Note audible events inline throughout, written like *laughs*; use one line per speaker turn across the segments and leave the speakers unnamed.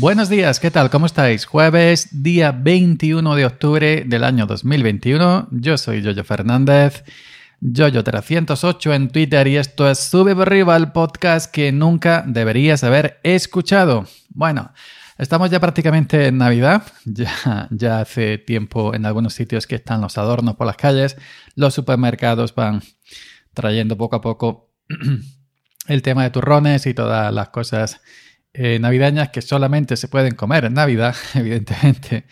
Buenos días, ¿qué tal? ¿Cómo estáis? Jueves, día 21 de octubre del año 2021. Yo soy Yoyo Fernández, Yoyo308 en Twitter y esto es Sube por arriba el podcast que nunca deberías haber escuchado. Bueno, estamos ya prácticamente en Navidad, *laughs* ya, ya hace tiempo en algunos sitios que están los adornos por las calles, los supermercados van trayendo poco a poco *clears throat* el tema de turrones y todas las cosas eh, navideñas que solamente se pueden comer en Navidad, *laughs* evidentemente.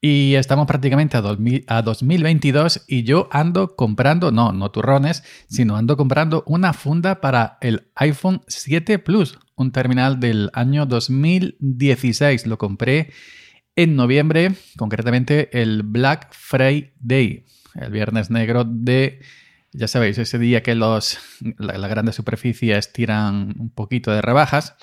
Y estamos prácticamente a, a 2022 y yo ando comprando, no, no turrones, sino ando comprando una funda para el iPhone 7 Plus, un terminal del año 2016. Lo compré en noviembre, concretamente el Black Friday, el viernes negro de ya sabéis, ese día que los, las grandes superficies tiran un poquito de rebajas,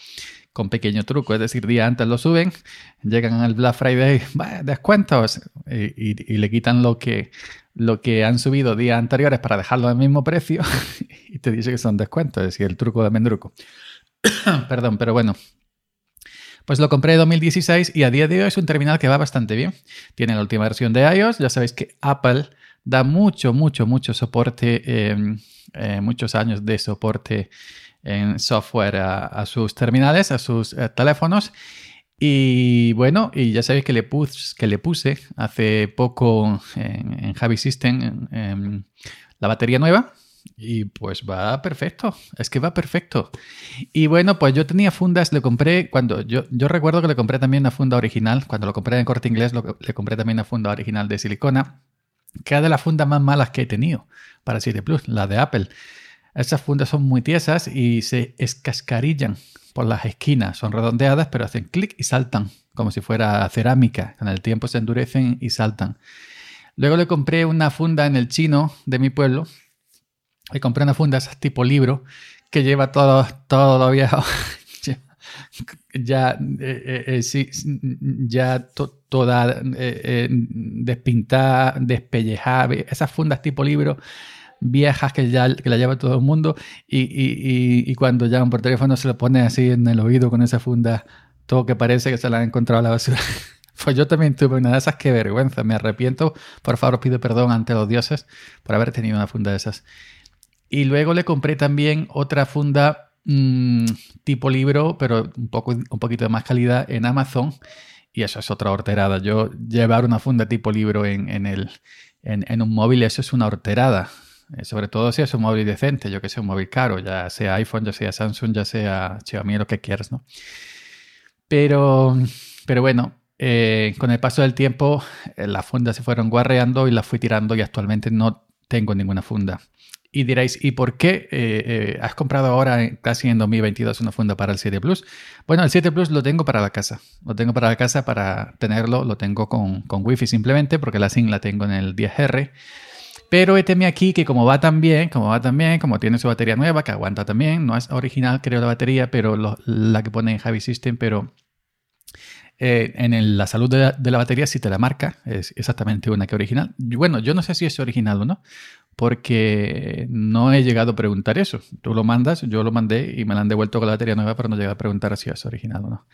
con pequeño truco, es decir, día antes lo suben, llegan al Black Friday, descuentos, y, le quitan lo que, lo que han subido días anteriores para dejarlo al mismo precio *laughs* y te dice que son descuentos, es decir, el truco de Mendruco. *coughs* Perdón, pero bueno. Pues lo compré en 2016 y a día de hoy es un terminal que va bastante bien. Tiene la última versión de iOS, ya sabéis que Apple da mucho, mucho, mucho soporte, em, eh, muchos años de soporte en software a, sus terminales, a sus eh, teléfonos. Y bueno, y ya sabéis que le, puse, que le puse hace poco en, Javi System la batería nueva. Y pues va perfecto, es que va perfecto. Y bueno, pues yo tenía fundas, le compré cuando yo, yo recuerdo que le compré también una funda original, cuando lo compré en corte inglés, le compré también una funda original de silicona que es de las fundas más malas que he tenido para 7 Plus, la de Apple. Esas fundas son muy tiesas y se escascarillan por las esquinas. Son redondeadas, pero hacen clic y saltan, como si fuera cerámica. Con el tiempo se endurecen y saltan. Luego le compré una funda en el chino de mi pueblo. Le compré una funda esas tipo libro que lleva todo, todo lo viejo. *laughs* ya, eh, eh, eh, ya toda despintada, despellejada. Esas fundas tipo libro viejas que ya que la lleva todo el mundo y, cuando llaman por teléfono se lo pone así en el oído con esa funda, todo que parece que se la han encontrado a la basura. *laughs* Pues yo también tuve una de esas, qué vergüenza, me arrepiento, por favor pido perdón ante los dioses por haber tenido una funda de esas. Y luego le compré también otra funda mm, tipo libro, pero un, poco, un poquito de más calidad en Amazon. Y eso es otra horterada. Yo llevar una funda tipo libro en, en el, en, un móvil, eso es una horterada. Eh, sobre todo si es un móvil decente, yo que sé, un móvil caro, ya sea iPhone, ya sea Samsung, ya sea Xiaomi, lo que quieras, ¿no? Pero, pero bueno, eh, con el paso del tiempo eh, las fundas se fueron guarreando y las fui tirando y actualmente no tengo ninguna funda. Y diréis, ¿y por qué has comprado ahora, casi en 2022, una funda para el 7 Plus? Bueno, el 7 Plus lo tengo para la casa. Lo tengo para la casa para tenerlo, lo tengo con, con Wi-Fi simplemente, porque la SIM la tengo en el 10R. Pero teme aquí que como va tan bien, como va tan bien, como tiene su batería nueva, que aguanta también, no es original creo la batería, pero la que pone en Javi System, pero eh, en la salud de la, batería sí te la marca, es exactamente una que original. Bueno, yo no sé si es original o no, porque no he llegado a preguntar eso. Tú lo mandas, yo lo mandé y me la han devuelto con la batería nueva, pero no llegué a preguntar si es original o no.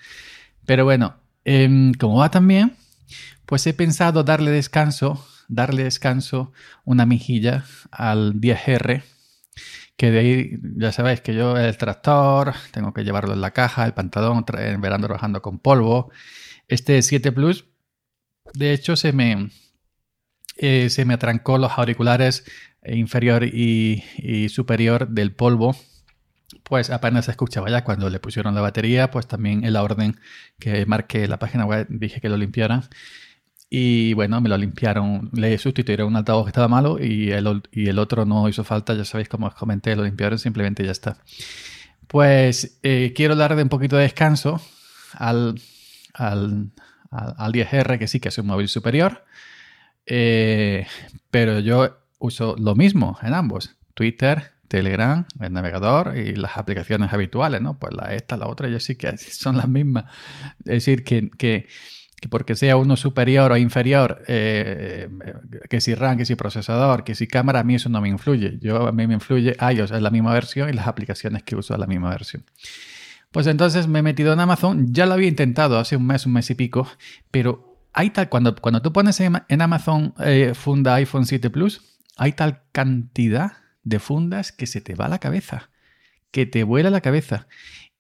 Pero bueno, em, como va tan bien, pues he pensado darle descanso darle descanso, una mejilla al 10R, que de ahí ya sabéis que yo el tractor, tengo que llevarlo en la caja, el pantalón, en verano trabajando con polvo. Este 7 Plus, de hecho, se me, eh, se me atrancó los auriculares inferior y, superior del polvo pues apenas escuchaba ya cuando le pusieron la batería, pues también en la orden que marqué la página web dije que lo limpiaran y bueno, me lo limpiaron, le sustituyeron un altavoz que estaba malo y el, y el otro no hizo falta, ya sabéis como os comenté, lo limpiaron, simplemente ya está. Pues eh, quiero darle un poquito de descanso al, al, al, 10R, que sí que es un móvil superior, eh, pero yo uso lo mismo en ambos, Twitter, Telegram, el navegador y las aplicaciones habituales, ¿no? Pues la esta, la otra, yo sí que *laughs* son las mismas. Es decir, que, que que porque sea uno superior o inferior, eh, que si RAM, que si procesador, que si cámara, a mí eso no me influye. Yo, a mí me influye iOS, es la misma versión y las aplicaciones que uso es la misma versión. Pues entonces me he metido en Amazon, ya lo había intentado hace un mes, un mes y pico, pero hay tal, cuando, cuando tú pones en, Amazon eh, funda iPhone 7 Plus, hay tal cantidad de fundas que se te va la cabeza, que te vuela la cabeza.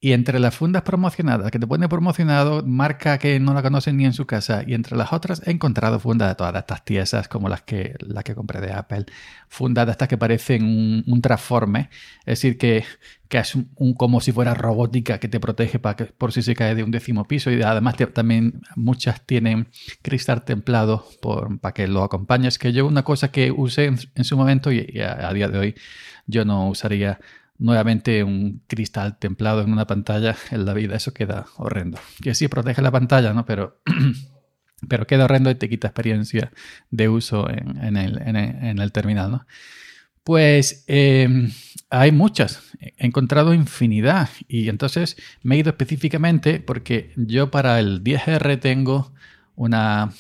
Y entre las fundas promocionadas, que te pone promocionado, marca que no la conocen ni en su casa, y entre las otras he encontrado fundas de todas estas tiesas, como las que, las que compré de Apple. Fundas de estas que parecen un, transforme, es decir, que, que es un, como si fuera robótica que te protege para que, por si se cae de un décimo piso. Y además también muchas tienen cristal templado por, para que lo acompañes. Que yo una cosa que usé en, su momento y, a día de hoy yo no usaría nuevamente un cristal templado en una pantalla *laughs* en la vida. Eso queda horrendo. Que sí protege la pantalla, ¿no? Pero, *clears throat* pero queda horrendo y te quita experiencia de uso en, el, terminal, ¿no? Pues em, hay muchas, he encontrado infinidad y entonces me he ido específicamente porque yo para el 10R tengo una,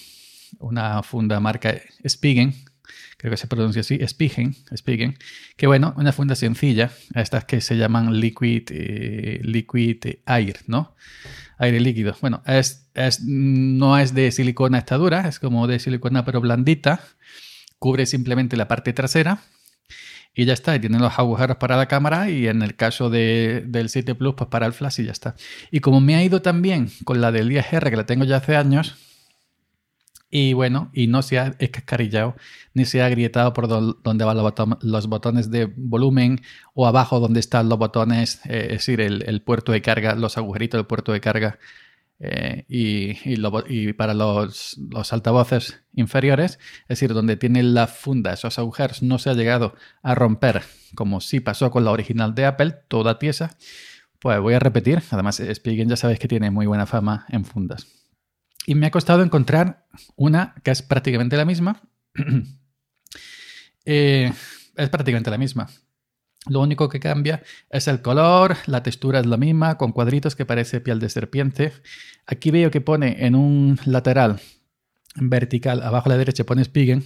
una funda marca Spigen creo que se pronuncia así, Spigen, Spigen, que bueno, una funda sencilla, estas que se llaman liquid, eh, liquid air, ¿no? Aire líquido. Bueno, es, es, no es de silicona esta dura, es como de silicona pero blandita, cubre simplemente la parte trasera y ya está, y tiene los agujeros para la cámara y en el caso de, del 7 Plus, pues para el flash y ya está. Y como me ha ido también con la del 10R, que la tengo ya hace años, y bueno, y no se ha escascarillado ni se ha agrietado por donde van los, botones de volumen o abajo donde están los botones, eh, es decir, el, puerto de carga, los agujeritos del puerto de carga eh, y, para los, altavoces inferiores, es decir, donde tiene la funda, esos agujeros, no se ha llegado a romper como sí pasó con la original de Apple, toda pieza. Pues voy a repetir, además Spigen ya sabéis que tiene muy buena fama en fundas. Y me ha costado encontrar una que es prácticamente la misma. *clears throat* Eh, es prácticamente la misma. Lo único que cambia es el color, la textura es la misma, con cuadritos que parece piel de serpiente. Aquí veo que pone en un lateral vertical, abajo a la derecha pone Spigen.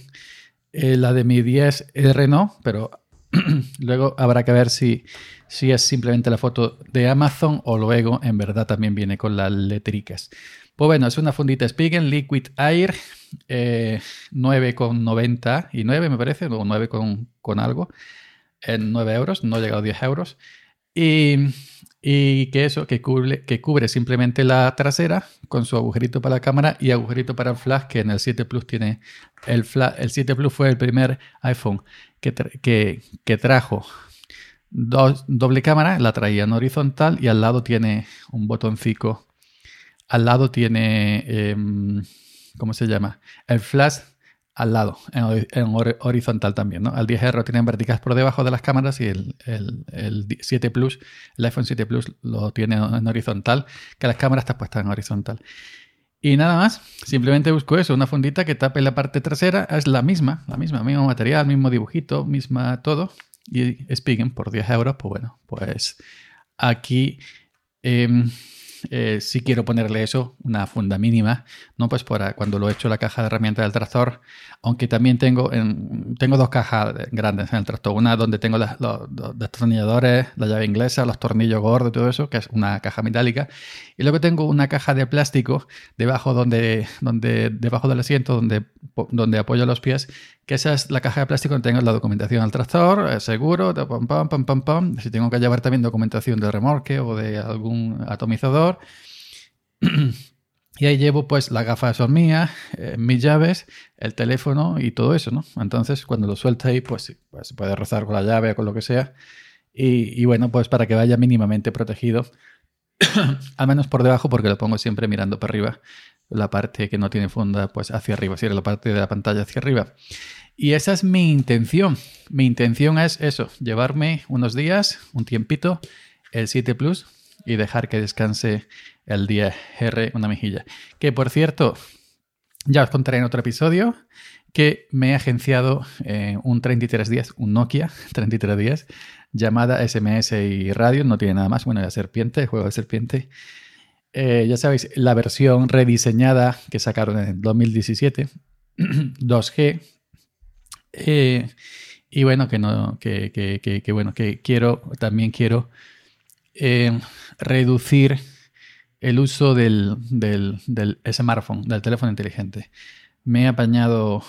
Eh, la de mi 10R no, pero *clears throat* luego habrá que ver si, si es simplemente la foto de Amazon o luego en verdad también viene con las letricas. Pues bueno, es una fundita Spigen Liquid Air, eh, 9,90 y 9 me parece, o 9 con, con algo, en 9 euros, no ha llegado a 10 euros. Y, que eso, que cubre, que cubre simplemente la trasera con su agujerito para la cámara y agujerito para el flash, que en el 7 Plus tiene el flash. El 7 Plus fue el primer iPhone que, que, trajo doble cámara, la traía en horizontal y al lado tiene un botoncito al lado tiene, em, ¿cómo se llama? El flash al lado, en, horizontal también, ¿no? El 10R tiene verticales por debajo de las cámaras y el, 7 Plus, el iPhone 7 Plus lo tiene en horizontal, que las cámaras están puestas en horizontal. Y nada más, simplemente busco eso, una fundita que tape la parte trasera, es la misma, la misma, mismo material, mismo dibujito, misma todo. Y Spigen por 10 euros, pues bueno, pues aquí... Em, eh, si quiero ponerle eso, una funda mínima, ¿no? Pues para cuando lo he hecho la caja de herramientas del tractor, aunque también tengo, tengo dos cajas grandes en el tractor, una donde tengo los, destornilladores, la llave inglesa, los tornillos gordos y todo eso, que es una caja metálica, y luego tengo una caja de plástico debajo donde, donde debajo del asiento donde, donde apoyo los pies, que esa es la caja de plástico donde tengo la documentación del tractor, el seguro, pam, pam, pam, pam, pam. Si tengo que llevar también documentación de remolque o de algún atomizador. *clears throat* y ahí llevo pues la gafa son mías, eh, mis llaves, el teléfono y todo eso, ¿no? Entonces cuando lo suelta ahí pues, pues se puede rozar con la llave o con lo que sea. Y, y bueno, pues para que vaya mínimamente protegido, *clears throat* al menos por debajo porque lo pongo siempre mirando para arriba la parte que no tiene funda pues hacia arriba, si la parte de la pantalla hacia arriba. Y esa es mi intención. Mi intención es eso, llevarme unos días, un tiempito, el 7 Plus y dejar que descanse el día R una mejilla. Que por cierto, ya os contaré en otro episodio que me he agenciado eh, un 3310, un Nokia *laughs* 3310, llamada SMS y radio, no tiene nada más, bueno, la serpiente, juego de serpiente, eh, ya sabéis, la versión rediseñada que sacaron en 2017, 2G. *clears throat* Eh, y bueno, que no, que, bueno, que quiero, también quiero eh, reducir el uso del, del, del, smartphone, del teléfono inteligente. Me he apañado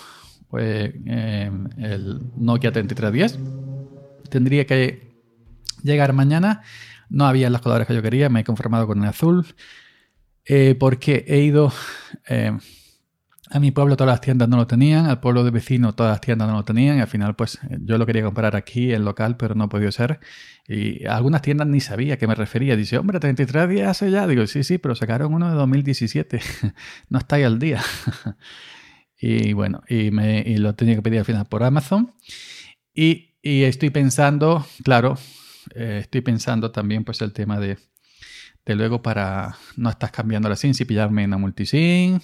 pues, el Nokia 3310. Tendría que llegar mañana. No había las colores que yo quería, me he conformado con el azul. Eh, porque he ido a mi pueblo todas las tiendas no lo tenían, al pueblo de vecino todas las tiendas no lo tenían, y al final pues yo lo quería comprar aquí en local, pero no podido ser. Y algunas tiendas ni sabía qué me refería. Dice, hombre, 33 días hace ya. Digo, sí, sí, pero sacaron uno de 2017. *laughs* no está ahí al día. *laughs* y bueno, y, me, y lo tenía que pedir al final por Amazon. Y, y estoy pensando, claro, eh, estoy pensando también pues el tema de, de luego para no estás cambiando la SIM, si pillarme una multisim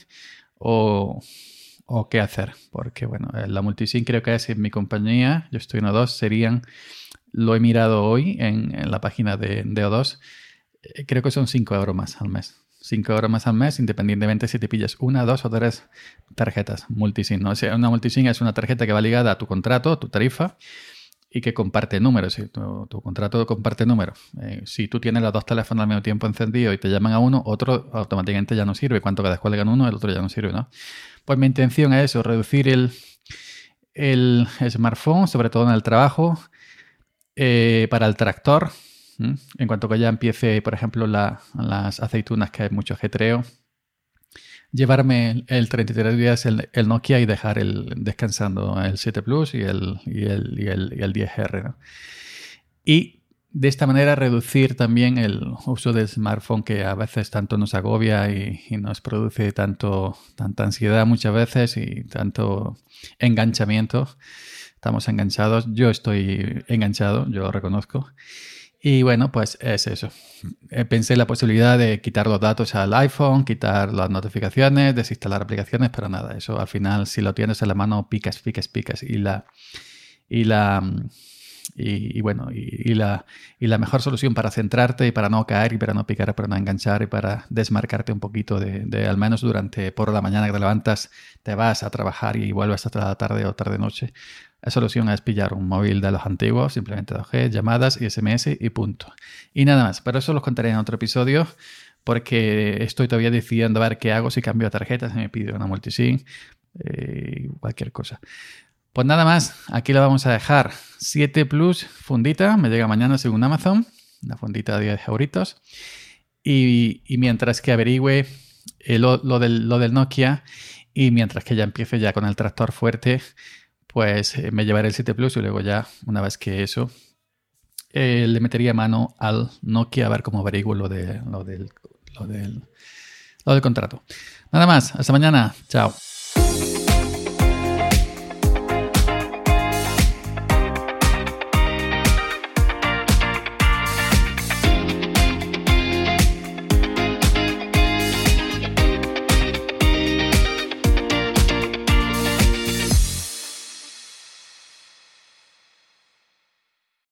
o, qué hacer. Porque, bueno, eh, la multisync creo que es en mi compañía, yo estoy en O2, serían, lo he mirado hoy en, la página de, O2, eh, creo que son 5 euros más al mes. 5 euros más al mes, independientemente si te pillas una, dos o tres tarjetas multisync. ¿no? O una multisync es una tarjeta que va ligada a tu contrato, a tu tarifa, y que comparte números. Tu, contrato comparte números. Eh, si tú tienes los dos teléfonos al mismo tiempo encendidos y te llaman a uno, otro automáticamente ya no sirve. Cuanto que descuelgan uno, el otro ya no sirve, ¿no? Pues mi intención es eso, reducir el, el smartphone, sobre todo en el trabajo, eh, para el tractor. En cuanto que ya empiece, por ejemplo, las aceitunas, que hay mucho ajetreo, llevarme el 33 días el, el, Nokia y dejar el descansando el 7 Plus y el, y el, y el, y el 10R. Y de esta manera reducir también el uso del smartphone que a veces tanto nos agobia y, y, nos produce tanto, tanta ansiedad muchas veces y tanto enganchamiento. Estamos enganchados. Yo estoy enganchado, yo lo reconozco. Y bueno, pues es eso. Eh, pensé la posibilidad de quitar los datos al iPhone, quitar las notificaciones, desinstalar aplicaciones, pero nada, eso al final si lo tienes en la mano picas, picas, picas. Y la, y la, y, bueno, y, la, y la mejor solución para centrarte y para no caer y para no picar, para no enganchar y para desmarcarte un poquito de, al menos durante por la mañana que te levantas, te vas a trabajar y vuelves hasta la tarde o tarde-noche, la solución es pillar un móvil de los antiguos, simplemente 2G, llamadas y SMS y punto. Y nada más, pero eso lo contaré en otro episodio porque estoy todavía decidiendo a ver qué hago si cambio de tarjeta, si me pido una multisim, eh, cualquier cosa. Pues nada más, aquí lo vamos a dejar. 7 Plus fundita, me llega mañana según Amazon, una fundita de 10 euritos. Y, mientras que averigüe eh, lo, del, Nokia y mientras que ya empiece ya con el tractor fuerte, pues eh, me llevaré el 7 Plus y luego ya, una vez que eso, eh, le metería mano al Nokia a ver cómo averiguo lo, de, lo del contrato. Nada más, hasta mañana, chao.